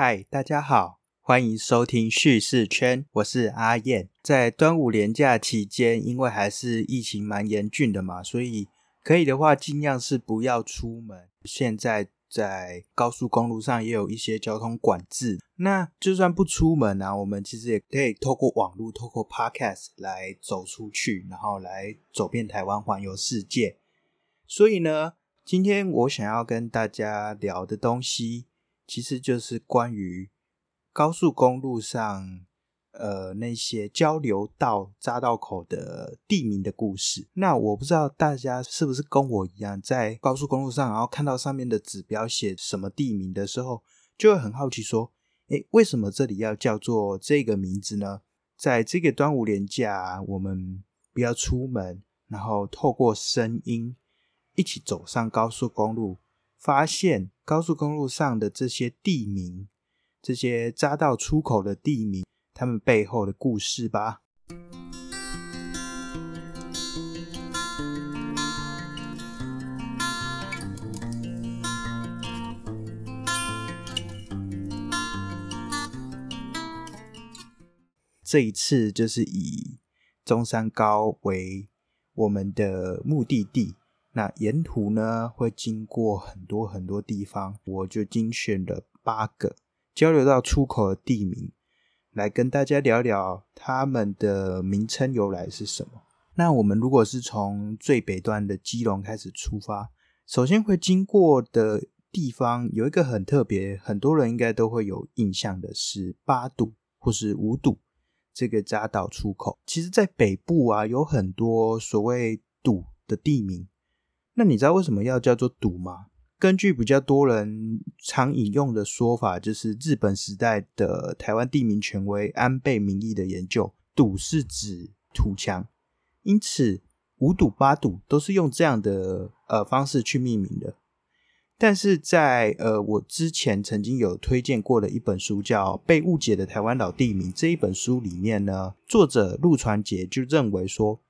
嗨，大家好，欢迎收听叙事圈，我是阿燕。在端午连假期间，因为还是疫情蛮严峻的嘛，所以可以的话，尽量是不要出门。现在在高速公路上也有一些交通管制，那就算不出门啊，我们其实也可以透过网络、透过 Podcast 来走出去，然后来走遍台湾，环游世界。所以呢，今天我想要跟大家聊的东西。其实就是关于高速公路上，呃，那些交流道匝道口的地名的故事。那我不知道大家是不是跟我一样，在高速公路上，然后看到上面的指标写什么地名的时候，就会很好奇说：，诶，为什么这里要叫做这个名字呢？在这个端午连假，我们不要出门，然后透过声音一起走上高速公路。发现高速公路上的这些地名，这些匝道出口的地名，他们背后的故事吧。这一次就是以中山高为我们的目的地。那沿途呢会经过很多很多地方，我就精选了八个交流道出口的地名，来跟大家聊聊他们的名称由来是什么。那我们如果是从最北端的基隆开始出发，首先会经过的地方有一个很特别，很多人应该都会有印象的是八堵或是五堵这个匝道出口。其实，在北部啊，有很多所谓堵的地名。那你知道为什么要叫做堵吗？根据比较多人常引用的说法，就是日本时代的台湾地名权威安倍明义的研究，堵是指土墙，因此五堵八堵都是用这样的呃方式去命名的。但是在呃我之前曾经有推荐过的一本书叫《被误解的台湾老地名》这一本书里面呢，作者陆传杰就认为说，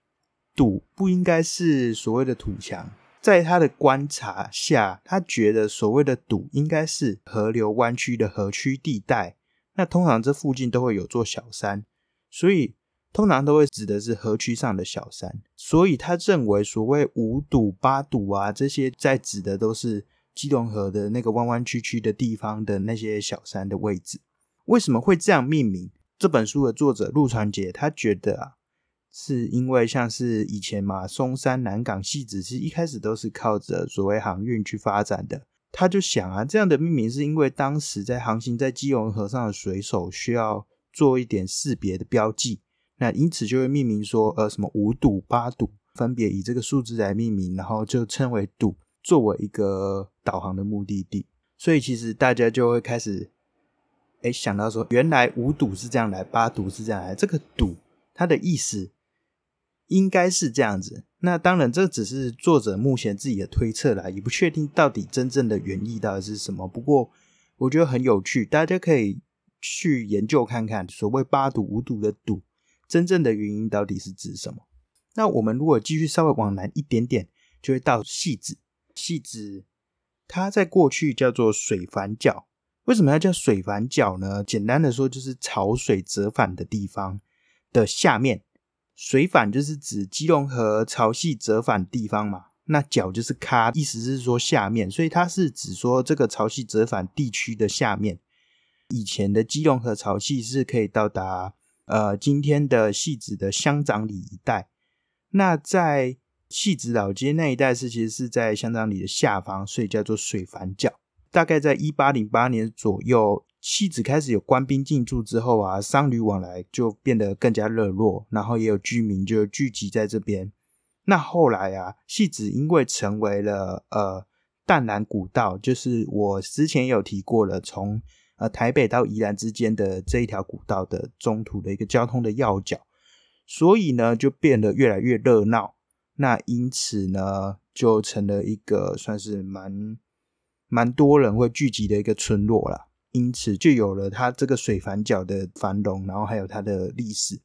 堵不应该是所谓的土墙。在他的观察下，他觉得所谓的堵应该是河流弯曲的河区地带。那通常这附近都会有座小山，所以通常都会指的是河区上的小山。所以他认为所谓五堵八堵啊，这些在指的都是基隆河的那个弯弯曲曲的地方的那些小山的位置。为什么会这样命名？这本书的作者陆传杰他觉得啊。是因为像是以前嘛，松山、南港、戏子是一开始都是靠着所谓航运去发展的。他就想啊，这样的命名是因为当时在航行在基隆河上的水手需要做一点识别的标记，那因此就会命名说，呃，什么五堵、八堵，分别以这个数字来命名，然后就称为堵，作为一个导航的目的地。所以其实大家就会开始，哎，想到说，原来五堵是这样来，八堵是这样来，这个堵它的意思。应该是这样子，那当然这只是作者目前自己的推测啦，也不确定到底真正的原意到底是什么。不过我觉得很有趣，大家可以去研究看看，所谓八堵五堵的堵，真正的原因到底是指什么？那我们如果继续稍微往南一点点，就会到戏子。戏子它在过去叫做水反角，为什么要叫水反角呢？简单的说，就是潮水折返的地方的下面。水反就是指基隆河潮汐折返地方嘛，那角就是咖，意思是说下面，所以它是指说这个潮汐折返地区的下面。以前的基隆河潮汐是可以到达呃今天的戏子的乡长里一带，那在戏子老街那一带是其实是在乡长里的下方，所以叫做水反角。大概在一八零八年左右。戏子开始有官兵进驻之后啊，商旅往来就变得更加热络，然后也有居民就聚集在这边。那后来啊，戏子因为成为了呃淡蓝古道，就是我之前有提过了，从呃台北到宜兰之间的这一条古道的中途的一个交通的要角，所以呢就变得越来越热闹。那因此呢，就成了一个算是蛮蛮多人会聚集的一个村落了。因此就有了它这个水反角的繁荣，然后还有它的历史。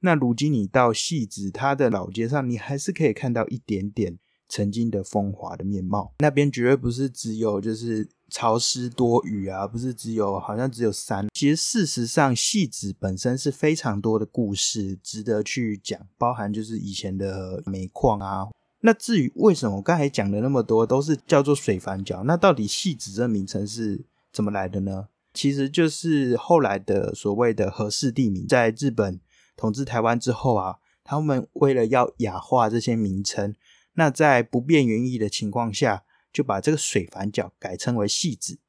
那如今你到戏子它的老街上，你还是可以看到一点点曾经的风华的面貌。那边绝对不是只有就是潮湿多雨啊，不是只有好像只有山。其实事实上，戏子本身是非常多的故事值得去讲，包含就是以前的煤矿啊。那至于为什么我刚才讲的那么多都是叫做水反角，那到底戏子这名称是怎么来的呢？其实就是后来的所谓的和氏地名，在日本统治台湾之后啊，他们为了要雅化这些名称。那在不变原意的情况下，就把这个水反角改称为细子，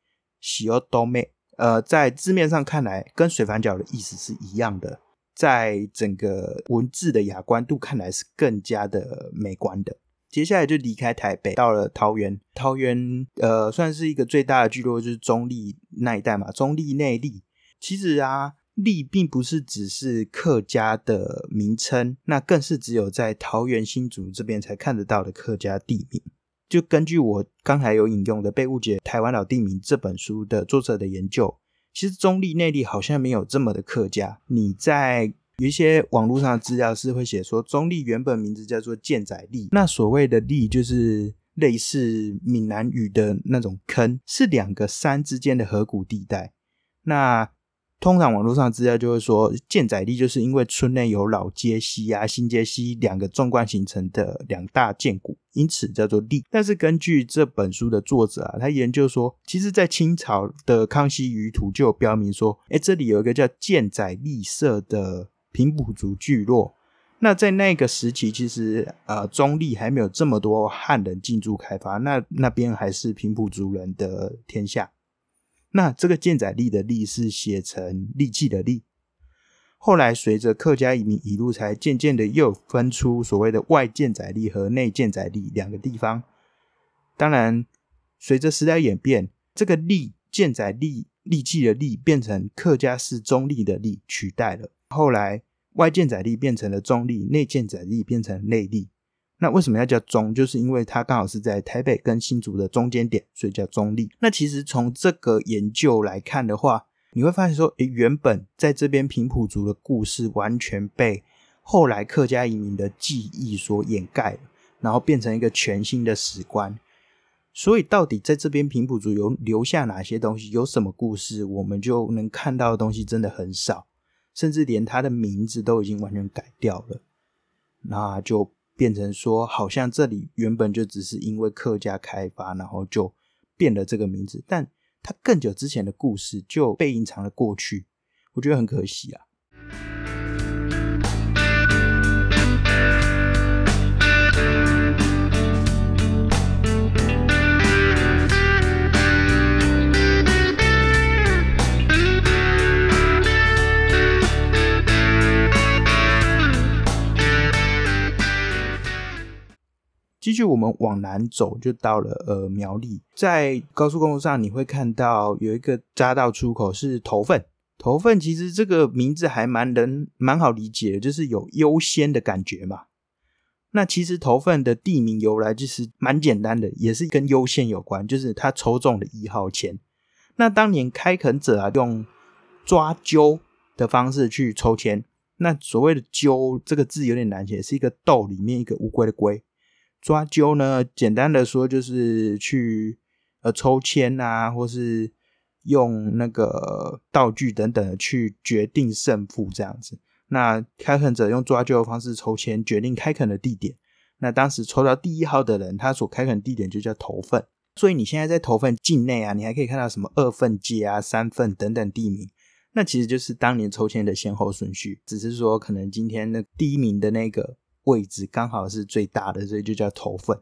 喜欧多美。呃，在字面上看来，跟水反角的意思是一样的，在整个文字的雅观度看来是更加的美观的。接下来就离开台北，到了桃园。桃园呃，算是一个最大的聚落，就是中立那一带嘛，中立内力。其实啊。立并不是只是客家的名称，那更是只有在桃园新竹这边才看得到的客家地名。就根据我刚才有引用的《被误解台湾老地名》这本书的作者的研究，其实中立内力好像没有这么的客家。你在有一些网络上的资料是会写说，中立原本名字叫做建仔利，那所谓的利就是类似闽南语的那种坑，是两个山之间的河谷地带。那通常网络上资料就会说，建仔地就是因为村内有老街溪啊、新街溪两个纵贯形成的两大建谷，因此叫做地。但是根据这本书的作者啊，他研究说，其实在清朝的康熙舆图就有标明说，哎，这里有一个叫建仔立社的平埔族聚落。那在那个时期，其实呃，中立还没有这么多汉人进驻开发，那那边还是平埔族人的天下。那这个建载力的力是写成利器的利，后来随着客家移民一路，才渐渐的又分出所谓的外建载力和内建载力两个地方。当然，随着时代演变，这个利建载力利器的利变成客家式中立的利取代了。后来外建载力变成了中立，内建载力变成内力。那为什么要叫中？就是因为它刚好是在台北跟新竹的中间点，所以叫中立。那其实从这个研究来看的话，你会发现说，诶，原本在这边平埔族的故事完全被后来客家移民的记忆所掩盖了，然后变成一个全新的史观。所以到底在这边平埔族有留下哪些东西，有什么故事，我们就能看到的东西真的很少，甚至连他的名字都已经完全改掉了。那就。变成说，好像这里原本就只是因为客家开发，然后就变了这个名字，但他更久之前的故事就被隐藏了过去，我觉得很可惜啊。继续，我们往南走，就到了呃苗栗。在高速公路上，你会看到有一个匝道出口是头份。头份其实这个名字还蛮人蛮好理解的，就是有优先的感觉嘛。那其实头份的地名由来就是蛮简单的，也是跟优先有关，就是他抽中了一号签。那当年开垦者啊，用抓阄的方式去抽签。那所谓的阄这个字有点难写，是一个豆里面一个乌龟的龟。抓阄呢，简单的说就是去呃抽签啊，或是用那个道具等等的去决定胜负这样子。那开垦者用抓阄的方式抽签，决定开垦的地点。那当时抽到第一号的人，他所开垦地点就叫头份。所以你现在在头份境内啊，你还可以看到什么二份界啊、三份等等地名。那其实就是当年抽签的先后顺序，只是说可能今天那第一名的那个。位置刚好是最大的，所以就叫头份，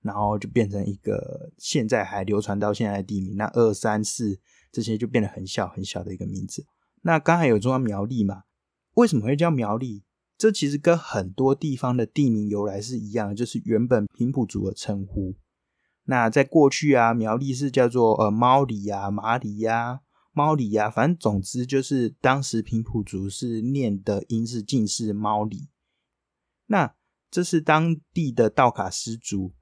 然后就变成一个现在还流传到现在的地名。那二三四这些就变得很小很小的一个名字。那刚才有说到苗栗嘛？为什么会叫苗栗？这其实跟很多地方的地名由来是一样的，就是原本平埔族的称呼。那在过去啊，苗栗是叫做呃猫里呀、马里呀、猫里呀，反正总之就是当时平埔族是念的音是近似猫里。那这是当地的道卡斯族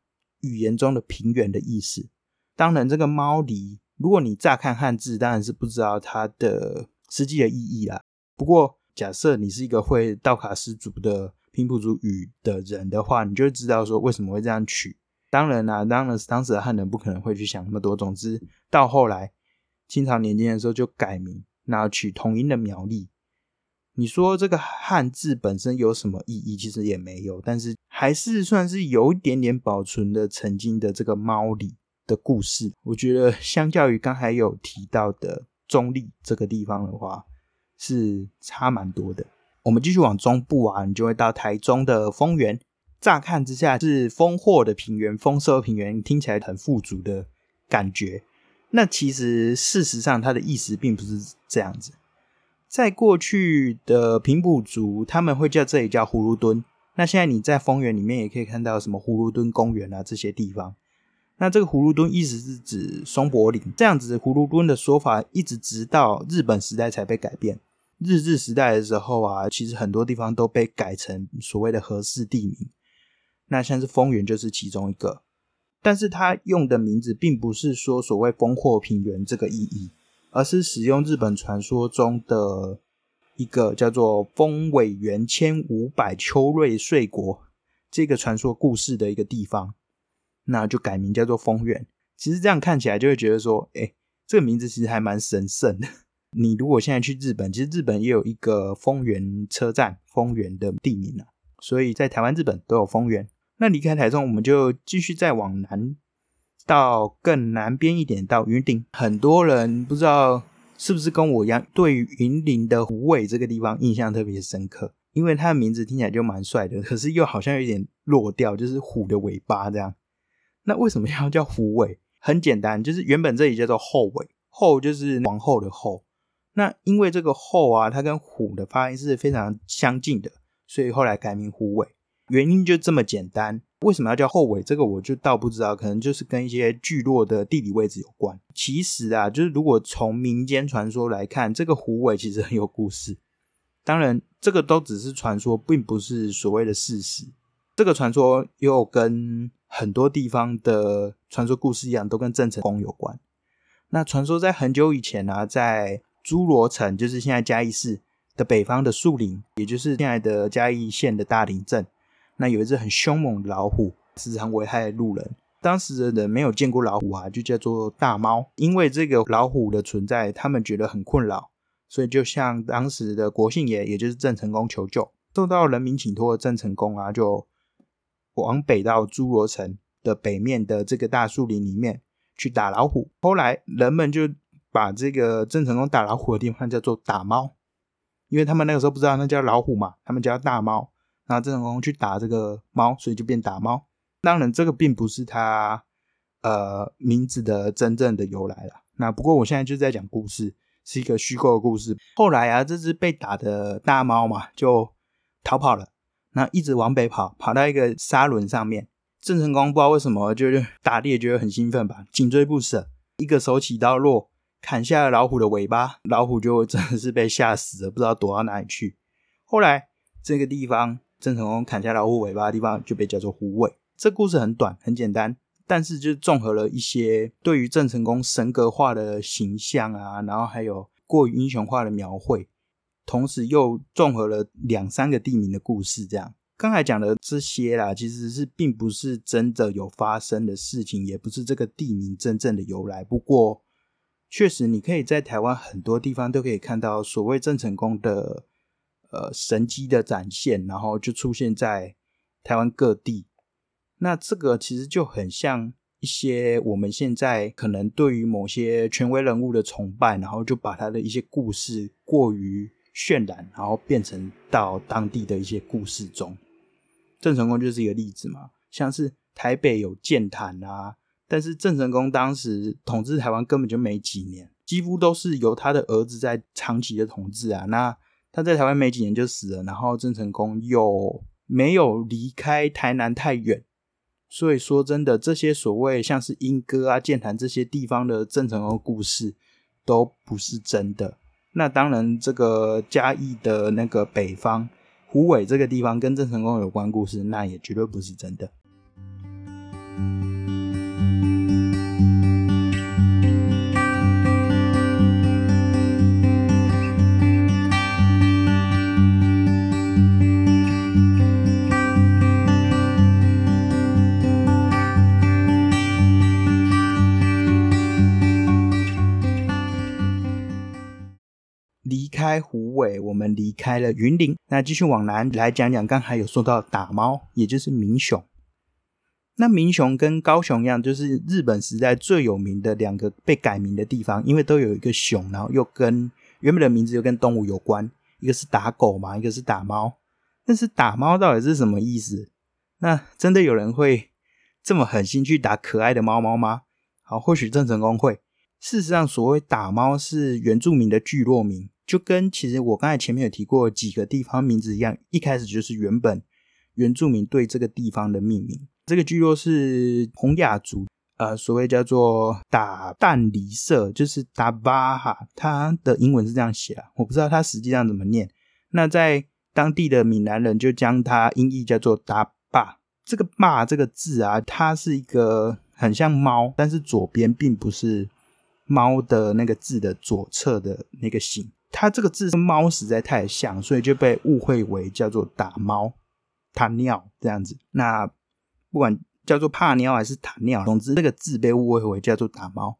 语言中的平原的意思。当然，这个猫狸，如果你乍看汉字，当然是不知道它的实际的意义啦。不过，假设你是一个会道卡斯族的平埔族语的人的话，你就知道说为什么会这样取。当然啦，当然当时的汉人不可能会去想那么多。总之，到后来清朝年间的时候就改名，然后取同音的苗栗。你说这个汉字本身有什么意义？其实也没有，但是还是算是有一点点保存的曾经的这个猫里的故事。我觉得相较于刚才有提到的中立这个地方的话，是差蛮多的。我们继续往中部啊，你就会到台中的丰原。乍看之下是丰沃的平原，丰收平原听起来很富足的感觉。那其实事实上它的意思并不是这样子。在过去的平埔族，他们会叫这里叫葫芦墩。那现在你在丰原里面也可以看到什么葫芦墩公园啊这些地方。那这个葫芦墩意思是指松柏林，这样子葫芦墩的说法一直直到日本时代才被改变。日治时代的时候啊，其实很多地方都被改成所谓的合适地名。那像是丰原就是其中一个，但是它用的名字并不是说所谓丰货平原这个意义。而是使用日本传说中的一个叫做“丰尾元千五百秋瑞穗国”这个传说故事的一个地方，那就改名叫做丰原。其实这样看起来就会觉得说，哎，这个名字其实还蛮神圣的。你如果现在去日本，其实日本也有一个丰原车站、丰原的地名啊，所以在台湾、日本都有丰原。那离开台中，我们就继续再往南。到更南边一点，到云顶，很多人不知道是不是跟我一样，对云林的虎尾这个地方印象特别深刻，因为它的名字听起来就蛮帅的，可是又好像有点落调，就是虎的尾巴这样。那为什么要叫虎尾？很简单，就是原本这里叫做后尾，后就是皇后的后。那因为这个后啊，它跟虎的发音是非常相近的，所以后来改名虎尾。原因就这么简单。为什么要叫后尾？这个我就倒不知道，可能就是跟一些聚落的地理位置有关。其实啊，就是如果从民间传说来看，这个虎尾其实很有故事。当然，这个都只是传说，并不是所谓的事实。这个传说又跟很多地方的传说故事一样，都跟郑成功有关。那传说在很久以前呢，在诸罗城，就是现在嘉义市的北方的树林，也就是现在的嘉义县的大林镇。那有一只很凶猛的老虎，时常危害路人。当时的人没有见过老虎啊，就叫做大猫。因为这个老虎的存在，他们觉得很困扰，所以就向当时的国姓爷，也就是郑成功求救。受到人民请托的郑成功啊，就往北到诸罗城的北面的这个大树林里面去打老虎。后来人们就把这个郑成功打老虎的地方叫做打猫，因为他们那个时候不知道那叫老虎嘛，他们叫大猫。那郑成功去打这个猫，所以就变打猫。当然，这个并不是他呃名字的真正的由来了。那不过我现在就在讲故事，是一个虚构的故事。后来啊，这只被打的大猫嘛，就逃跑了。那一直往北跑，跑到一个沙轮上面。郑成功不知道为什么，就是打猎觉得很兴奋吧，紧追不舍，一个手起刀落，砍下了老虎的尾巴。老虎就真的是被吓死了，不知道躲到哪里去。后来这个地方。郑成功砍下老虎尾巴的地方就被叫做虎尾。这故事很短，很简单，但是就综合了一些对于郑成功神格化的形象啊，然后还有过于英雄化的描绘，同时又综合了两三个地名的故事。这样刚才讲的这些啦，其实是并不是真的有发生的事情，也不是这个地名真正的由来。不过，确实你可以在台湾很多地方都可以看到所谓郑成功的。呃，神机的展现，然后就出现在台湾各地。那这个其实就很像一些我们现在可能对于某些权威人物的崇拜，然后就把他的一些故事过于渲染，然后变成到当地的一些故事中。郑成功就是一个例子嘛，像是台北有剑潭啊，但是郑成功当时统治台湾根本就没几年，几乎都是由他的儿子在长期的统治啊。那他在台湾没几年就死了，然后郑成功又没有离开台南太远，所以说真的，这些所谓像是莺歌啊、剑潭这些地方的郑成功故事都不是真的。那当然，这个嘉义的那个北方虎尾这个地方跟郑成功有关故事，那也绝对不是真的。开虎尾，我们离开了云林，那继续往南来讲讲，刚才有说到打猫，也就是民雄。那民雄跟高雄一样，就是日本时代最有名的两个被改名的地方，因为都有一个熊，然后又跟原本的名字又跟动物有关，一个是打狗嘛，一个是打猫。但是打猫到底是什么意思？那真的有人会这么狠心去打可爱的猫猫吗？好，或许郑成功会。事实上，所谓打猫是原住民的聚落名，就跟其实我刚才前面有提过几个地方名字一样，一开始就是原本原住民对这个地方的命名。这个聚落是洪雅族，呃，所谓叫做打蛋离社，就是打巴哈，它的英文是这样写啊，我不知道它实际上怎么念。那在当地的闽南人就将它音译叫做打巴。这个巴这个字啊，它是一个很像猫，但是左边并不是。猫的那个字的左侧的那个形，它这个字跟猫实在太像，所以就被误会为叫做打猫、塔尿这样子。那不管叫做怕尿还是塔尿，总之这个字被误会为叫做打猫。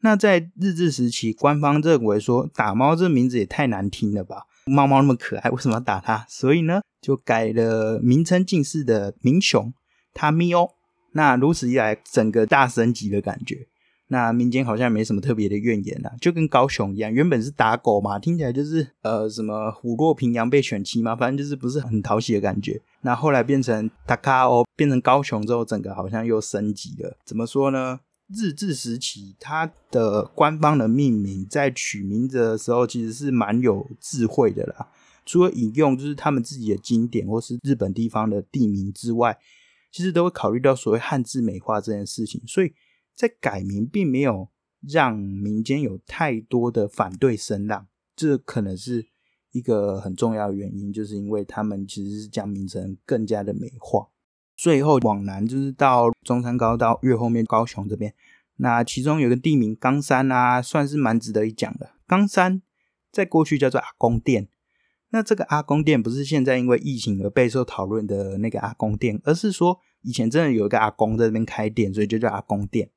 那在日治时期，官方认为说打猫这名字也太难听了吧？猫猫那么可爱，为什么要打它？所以呢，就改了名称近似的名雄塔喵。那如此一来，整个大升级的感觉。那民间好像没什么特别的怨言呐，就跟高雄一样，原本是打狗嘛，听起来就是呃什么虎落平阳被犬欺嘛，反正就是不是很讨喜的感觉。那后来变成塔卡欧，变成高雄之后，整个好像又升级了。怎么说呢？日治时期，它的官方的命名在取名字的时候，其实是蛮有智慧的啦。除了引用就是他们自己的经典或是日本地方的地名之外，其实都会考虑到所谓汉字美化这件事情，所以。在改名并没有让民间有太多的反对声浪，这可能是一个很重要的原因，就是因为他们其实是将名称更加的美化。最后往南就是到中山高到越后面高雄这边，那其中有个地名冈山啊，算是蛮值得一讲的。冈山在过去叫做阿公店，那这个阿公店不是现在因为疫情而备受讨论的那个阿公店，而是说以前真的有一个阿公在这边开店，所以就叫阿公店。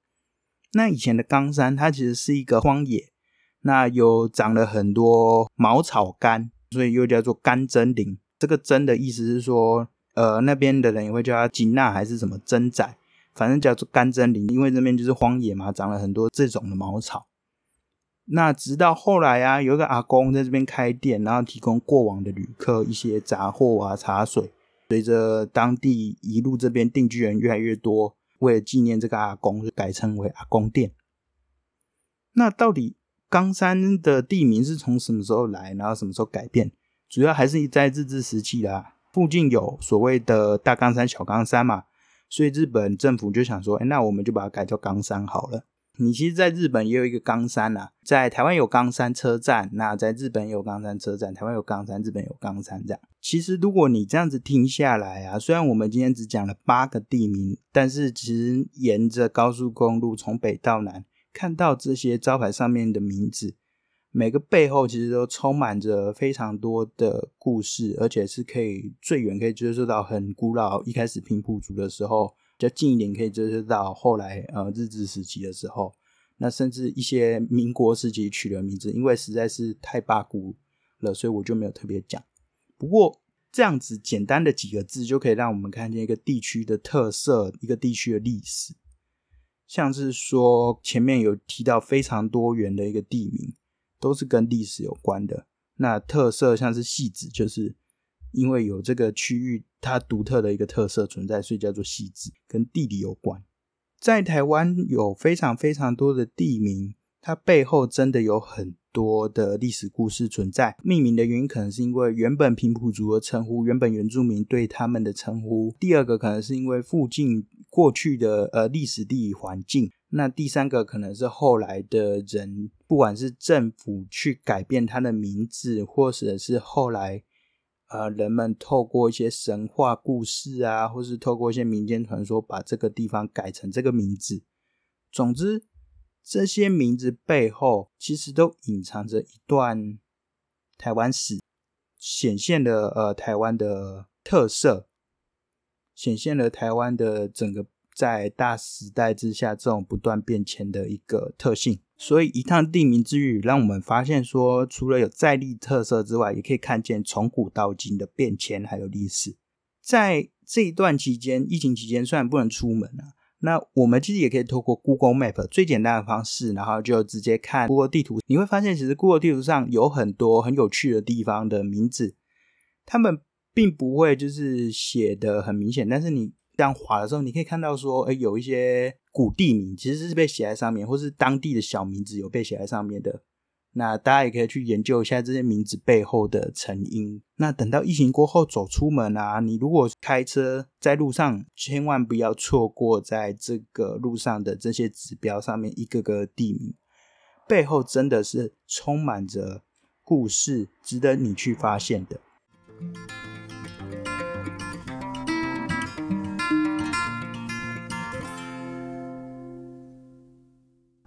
那以前的冈山，它其实是一个荒野，那有长了很多茅草干，所以又叫做干针林。这个“针”的意思是说，呃，那边的人也会叫它金纳还是什么针仔，反正叫做干针林，因为那边就是荒野嘛，长了很多这种的茅草。那直到后来啊，有一个阿公在这边开店，然后提供过往的旅客一些杂货啊、茶水。随着当地一路这边定居人越来越多。为了纪念这个阿公，就改称为阿公殿。那到底冈山的地名是从什么时候来，然后什么时候改变？主要还是在日治时期啦。附近有所谓的大冈山、小冈山嘛，所以日本政府就想说，哎，那我们就把它改叫冈山好了。你其实在日本也有一个冈山啊，在台湾有冈山车站，那在日本有冈山车站，台湾有冈山，日本有冈山，这样。其实如果你这样子听下来啊，虽然我们今天只讲了八个地名，但是其实沿着高速公路从北到南，看到这些招牌上面的名字，每个背后其实都充满着非常多的故事，而且是可以最远可以追溯到很古老，一开始平埔族的时候。较近一点可以追溯到后来呃日治时期的时候，那甚至一些民国时期取的名字，因为实在是太八股了，所以我就没有特别讲。不过这样子简单的几个字就可以让我们看见一个地区的特色，一个地区的历史。像是说前面有提到非常多元的一个地名，都是跟历史有关的。那特色像是戏子，就是。因为有这个区域它独特的一个特色存在，所以叫做细致，跟地理有关。在台湾有非常非常多的地名，它背后真的有很多的历史故事存在。命名的原因可能是因为原本平埔族的称呼，原本原住民对他们的称呼。第二个可能是因为附近过去的呃历史地理环境。那第三个可能是后来的人，不管是政府去改变它的名字，或者是后来。呃，人们透过一些神话故事啊，或是透过一些民间传说，把这个地方改成这个名字。总之，这些名字背后其实都隐藏着一段台湾史，显现了呃台湾的特色，显现了台湾的整个在大时代之下这种不断变迁的一个特性。所以一趟地名之旅，让我们发现说，除了有在地特色之外，也可以看见从古到今的变迁还有历史。在这一段期间，疫情期间虽然不能出门啊，那我们其实也可以透过 Google Map 最简单的方式，然后就直接看 Google 地图。你会发现，其实 Google 地图上有很多很有趣的地方的名字，他们并不会就是写的很明显，但是你这样划的时候，你可以看到说，哎，有一些。古地名其实是被写在上面，或是当地的小名字有被写在上面的。那大家也可以去研究一下这些名字背后的成因。那等到疫情过后走出门啊，你如果开车在路上，千万不要错过在这个路上的这些指标上面一个个地名，背后真的是充满着故事，值得你去发现的。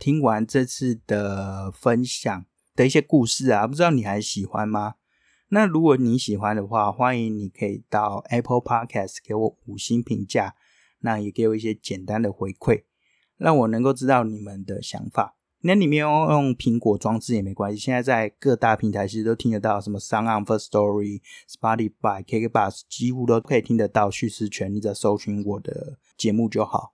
听完这次的分享的一些故事啊，不知道你还喜欢吗？那如果你喜欢的话，欢迎你可以到 Apple Podcast 给我五星评价，那也给我一些简单的回馈，让我能够知道你们的想法。那里面用苹果装置也没关系，现在在各大平台其实都听得到，什么 Sound、First Story、Spotify、KKBox 几乎都可以听得到叙事权，你只要搜寻我的节目就好。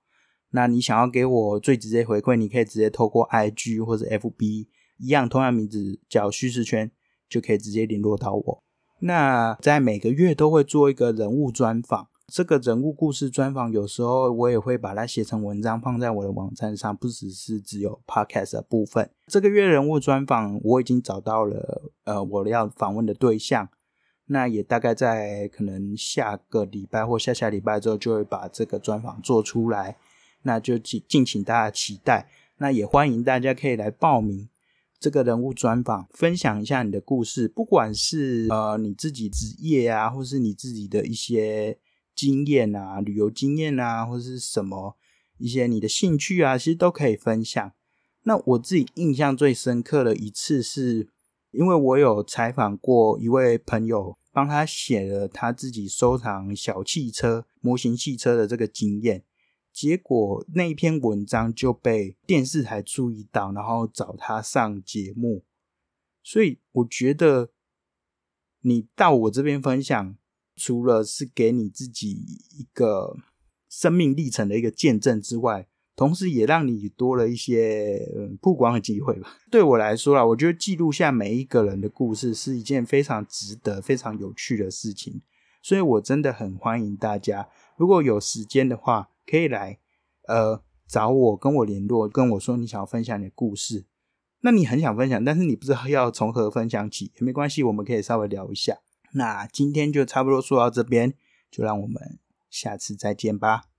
那你想要给我最直接回馈，你可以直接透过 IG 或者 FB 一样，同样名字叫叙事圈，就可以直接联络到我。那在每个月都会做一个人物专访，这个人物故事专访，有时候我也会把它写成文章放在我的网站上，不只是只有 Podcast 的部分。这个月人物专访我已经找到了，呃，我要访问的对象，那也大概在可能下个礼拜或下下礼拜之后，就会把这个专访做出来。那就敬敬请大家期待，那也欢迎大家可以来报名这个人物专访，分享一下你的故事，不管是呃你自己职业啊，或是你自己的一些经验啊，旅游经验啊，或是什么一些你的兴趣啊，其实都可以分享。那我自己印象最深刻的一次，是因为我有采访过一位朋友，帮他写了他自己收藏小汽车、模型汽车的这个经验。结果那一篇文章就被电视台注意到，然后找他上节目。所以我觉得你到我这边分享，除了是给你自己一个生命历程的一个见证之外，同时也让你多了一些曝光的机会吧。对我来说啊，我觉得记录下每一个人的故事是一件非常值得、非常有趣的事情。所以我真的很欢迎大家，如果有时间的话。可以来，呃，找我跟我联络，跟我说你想要分享你的故事。那你很想分享，但是你不知道要从何分享起，也没关系，我们可以稍微聊一下。那今天就差不多说到这边，就让我们下次再见吧。